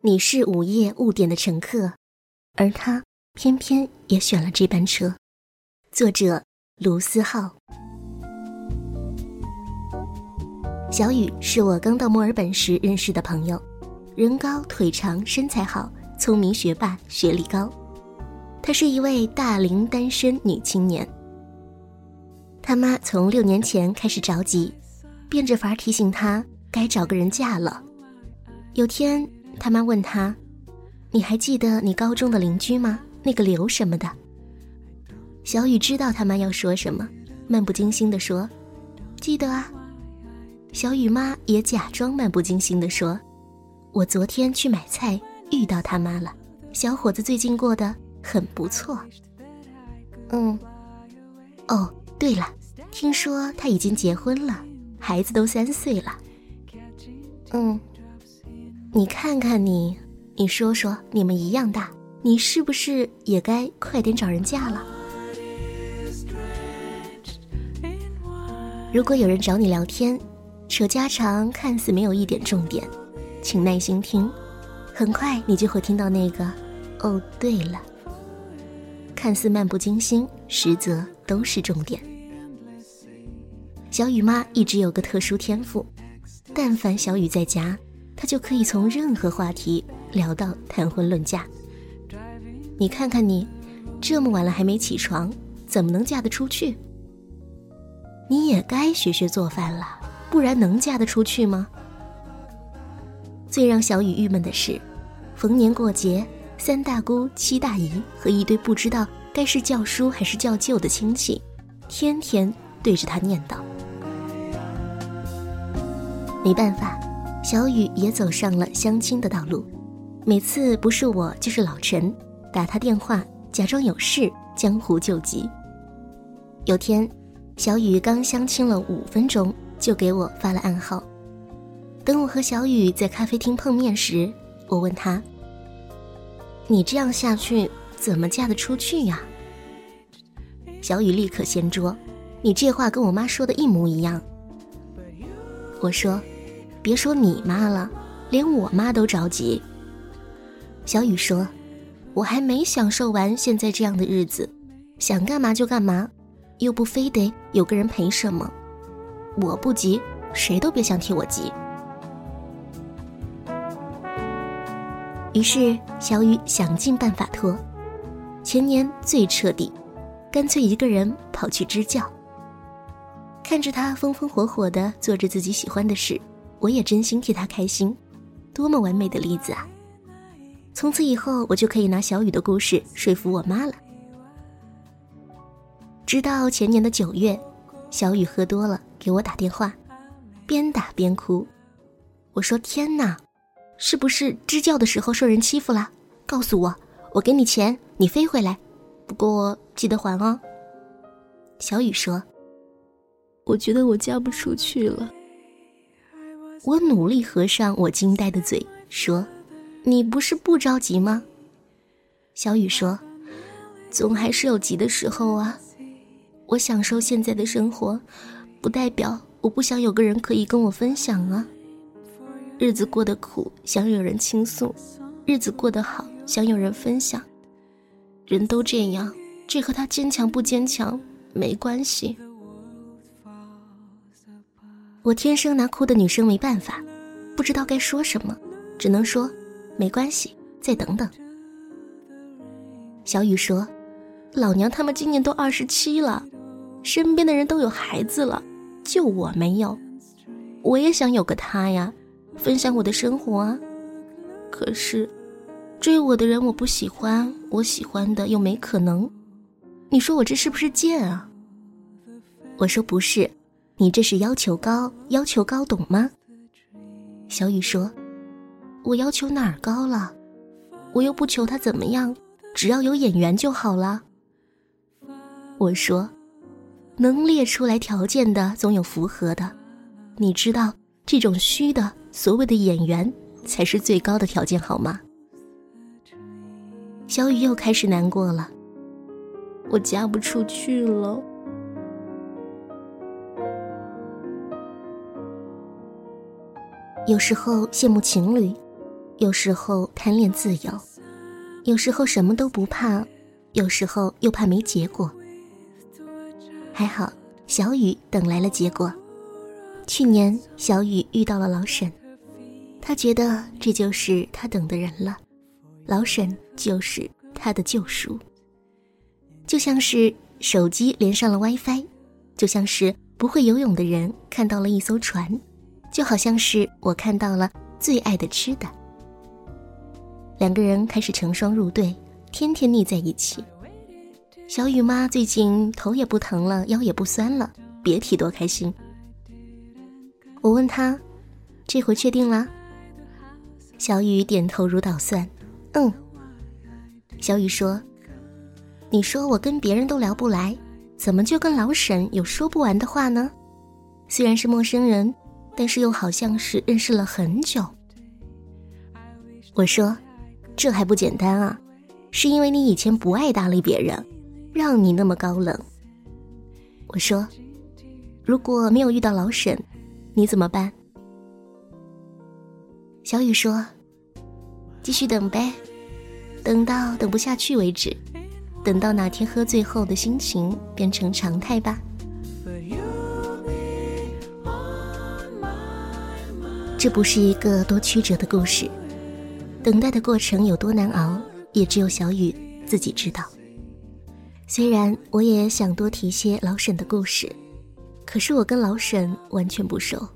你是午夜误点的乘客，而他偏偏也选了这班车。作者卢思浩。小雨是我刚到墨尔本时认识的朋友，人高腿长，身材好，聪明学霸，学历高。她是一位大龄单身女青年。他妈从六年前开始着急，变着法提醒她该找个人嫁了。有天。他妈问他：“你还记得你高中的邻居吗？那个刘什么的？”小雨知道他妈要说什么，漫不经心地说：“记得啊。”小雨妈也假装漫不经心地说：“我昨天去买菜遇到他妈了，小伙子最近过得很不错。”嗯，哦，对了，听说他已经结婚了，孩子都三岁了。嗯。你看看你，你说说，你们一样大，你是不是也该快点找人嫁了？如果有人找你聊天，扯家常，看似没有一点重点，请耐心听，很快你就会听到那个“哦，对了”，看似漫不经心，实则都是重点。小雨妈一直有个特殊天赋，但凡小雨在家。他就可以从任何话题聊到谈婚论嫁。你看看你，这么晚了还没起床，怎么能嫁得出去？你也该学学做饭了，不然能嫁得出去吗？最让小雨郁闷的是，逢年过节，三大姑、七大姨和一堆不知道该是叫叔还是叫舅的亲戚，天天对着他念叨。没办法。小雨也走上了相亲的道路，每次不是我就是老陈打他电话，假装有事，江湖救急。有天，小雨刚相亲了五分钟，就给我发了暗号。等我和小雨在咖啡厅碰面时，我问他：“你这样下去怎么嫁得出去呀？”小雨立刻掀桌：“你这话跟我妈说的一模一样。”我说。别说你妈了，连我妈都着急。小雨说：“我还没享受完现在这样的日子，想干嘛就干嘛，又不非得有个人陪什么。我不急，谁都别想替我急。”于是小雨想尽办法拖，前年最彻底，干脆一个人跑去支教。看着他风风火火的做着自己喜欢的事。我也真心替他开心，多么完美的例子啊！从此以后，我就可以拿小雨的故事说服我妈了。直到前年的九月，小雨喝多了给我打电话，边打边哭。我说：“天哪，是不是支教的时候受人欺负了？告诉我，我给你钱，你飞回来，不过记得还哦。”小雨说：“我觉得我嫁不出去了。”我努力合上我惊呆的嘴，说：“你不是不着急吗？”小雨说：“总还是有急的时候啊。我享受现在的生活，不代表我不想有个人可以跟我分享啊。日子过得苦，想有人倾诉；日子过得好，想有人分享。人都这样，这和他坚强不坚强没关系。”我天生拿哭的女生没办法，不知道该说什么，只能说没关系，再等等。小雨说：“老娘他们今年都二十七了，身边的人都有孩子了，就我没有。我也想有个他呀，分享我的生活啊。可是追我的人我不喜欢，我喜欢的又没可能。你说我这是不是贱啊？”我说不是。你这是要求高，要求高，懂吗？小雨说：“我要求哪儿高了？我又不求他怎么样，只要有眼缘就好了。”我说：“能列出来条件的，总有符合的。你知道，这种虚的，所谓的眼缘，才是最高的条件，好吗？”小雨又开始难过了。我嫁不出去了。有时候羡慕情侣，有时候贪恋自由，有时候什么都不怕，有时候又怕没结果。还好，小雨等来了结果。去年，小雨遇到了老沈，他觉得这就是他等的人了，老沈就是他的救赎。就像是手机连上了 WiFi，就像是不会游泳的人看到了一艘船，就好像是我看到了最爱的吃的。两个人开始成双入对，天天腻在一起。小雨妈最近头也不疼了，腰也不酸了，别提多开心。我问她：“这回确定了？”小雨点头如捣蒜：“嗯。”小雨说：“你说我跟别人都聊不来，怎么就跟老沈有说不完的话呢？虽然是陌生人，但是又好像是认识了很久。”我说。这还不简单啊，是因为你以前不爱搭理别人，让你那么高冷。我说，如果没有遇到老沈，你怎么办？小雨说，继续等呗，等到等不下去为止，等到哪天喝醉后的心情变成常态吧。这不是一个多曲折的故事。等待的过程有多难熬，也只有小雨自己知道。虽然我也想多提些老沈的故事，可是我跟老沈完全不熟，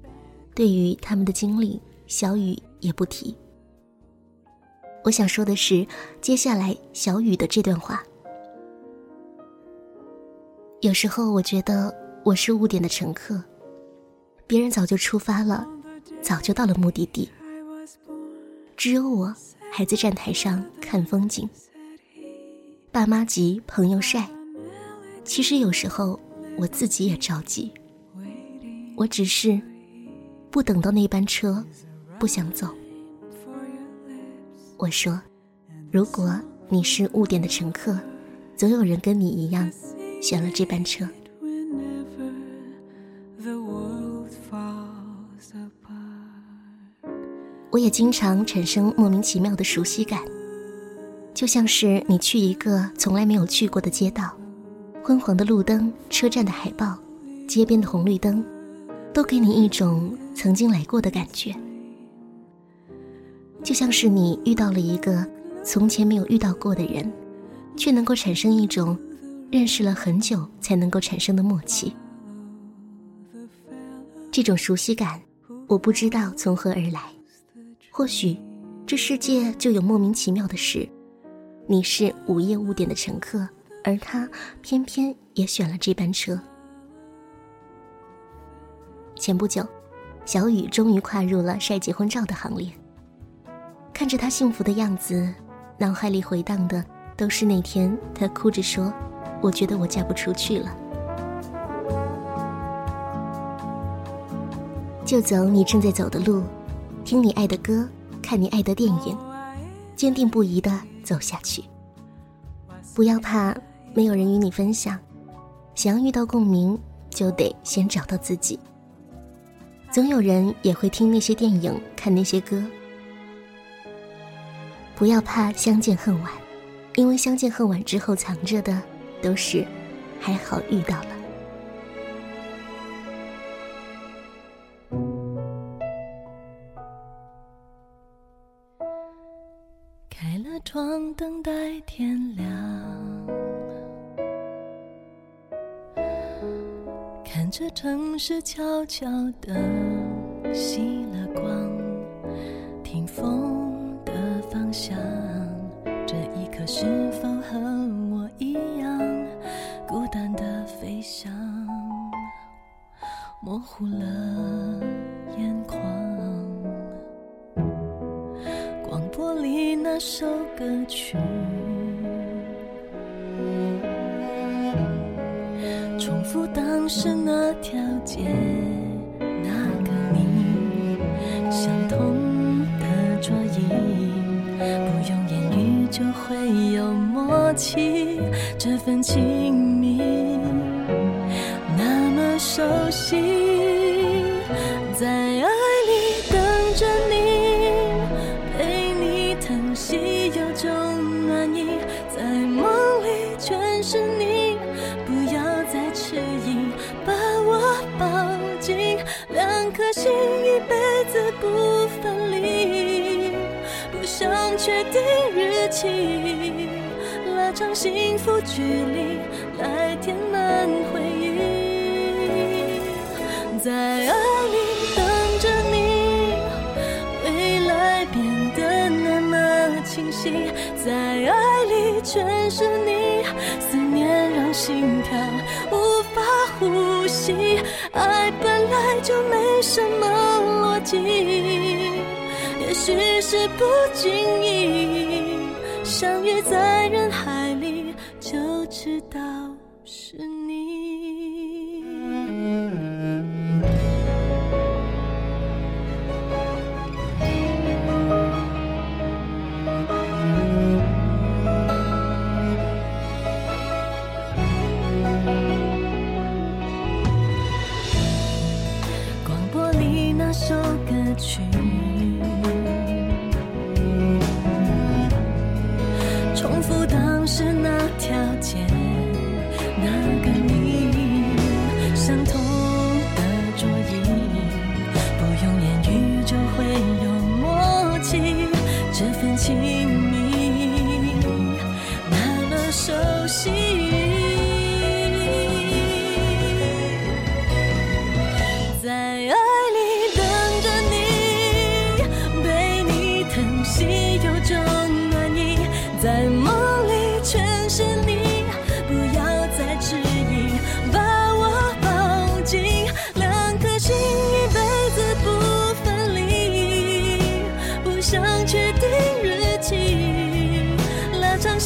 对于他们的经历，小雨也不提。我想说的是，接下来小雨的这段话。有时候我觉得我是误点的乘客，别人早就出发了，早就到了目的地。只有我还在站台上看风景，爸妈急，朋友晒。其实有时候我自己也着急，我只是不等到那班车，不想走。我说，如果你是误点的乘客，总有人跟你一样选了这班车。我也经常产生莫名其妙的熟悉感，就像是你去一个从来没有去过的街道，昏黄的路灯、车站的海报、街边的红绿灯，都给你一种曾经来过的感觉。就像是你遇到了一个从前没有遇到过的人，却能够产生一种认识了很久才能够产生的默契。这种熟悉感，我不知道从何而来。或许，这世界就有莫名其妙的事。你是午夜误点的乘客，而他偏偏也选了这班车。前不久，小雨终于跨入了晒结婚照的行列。看着他幸福的样子，脑海里回荡的都是那天他哭着说：“我觉得我嫁不出去了。”就走你正在走的路。听你爱的歌，看你爱的电影，坚定不移的走下去。不要怕没有人与你分享，想要遇到共鸣，就得先找到自己。总有人也会听那些电影，看那些歌。不要怕相见恨晚，因为相见恨晚之后藏着的，都是还好遇到了。窗等待天亮，看着城市悄悄的熄了光，听风的方向，这一刻是否和我一样，孤单的飞翔，模糊了眼眶。里那首歌曲，重复当时那条街，那个你，相同的桌椅，不用言语就会有默契，这份亲密那么熟悉，心一辈子不分离，不想确定日期，拉长幸福距离来填满回忆，在爱里等着你，未来变得那么清晰，在爱里全是你，思念让心跳无法呼吸。爱本来就没什么逻辑也许是不经意相遇在人海里就知道是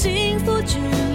幸福距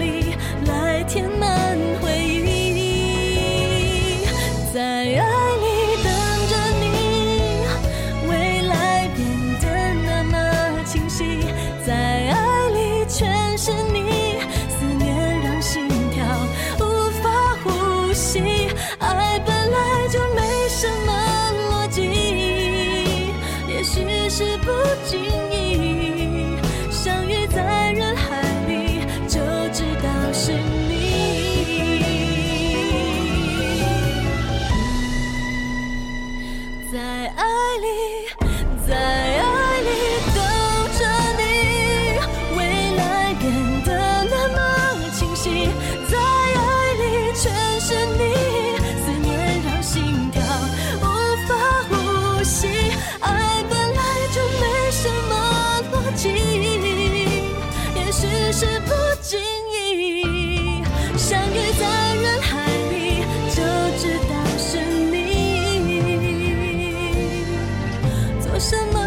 什么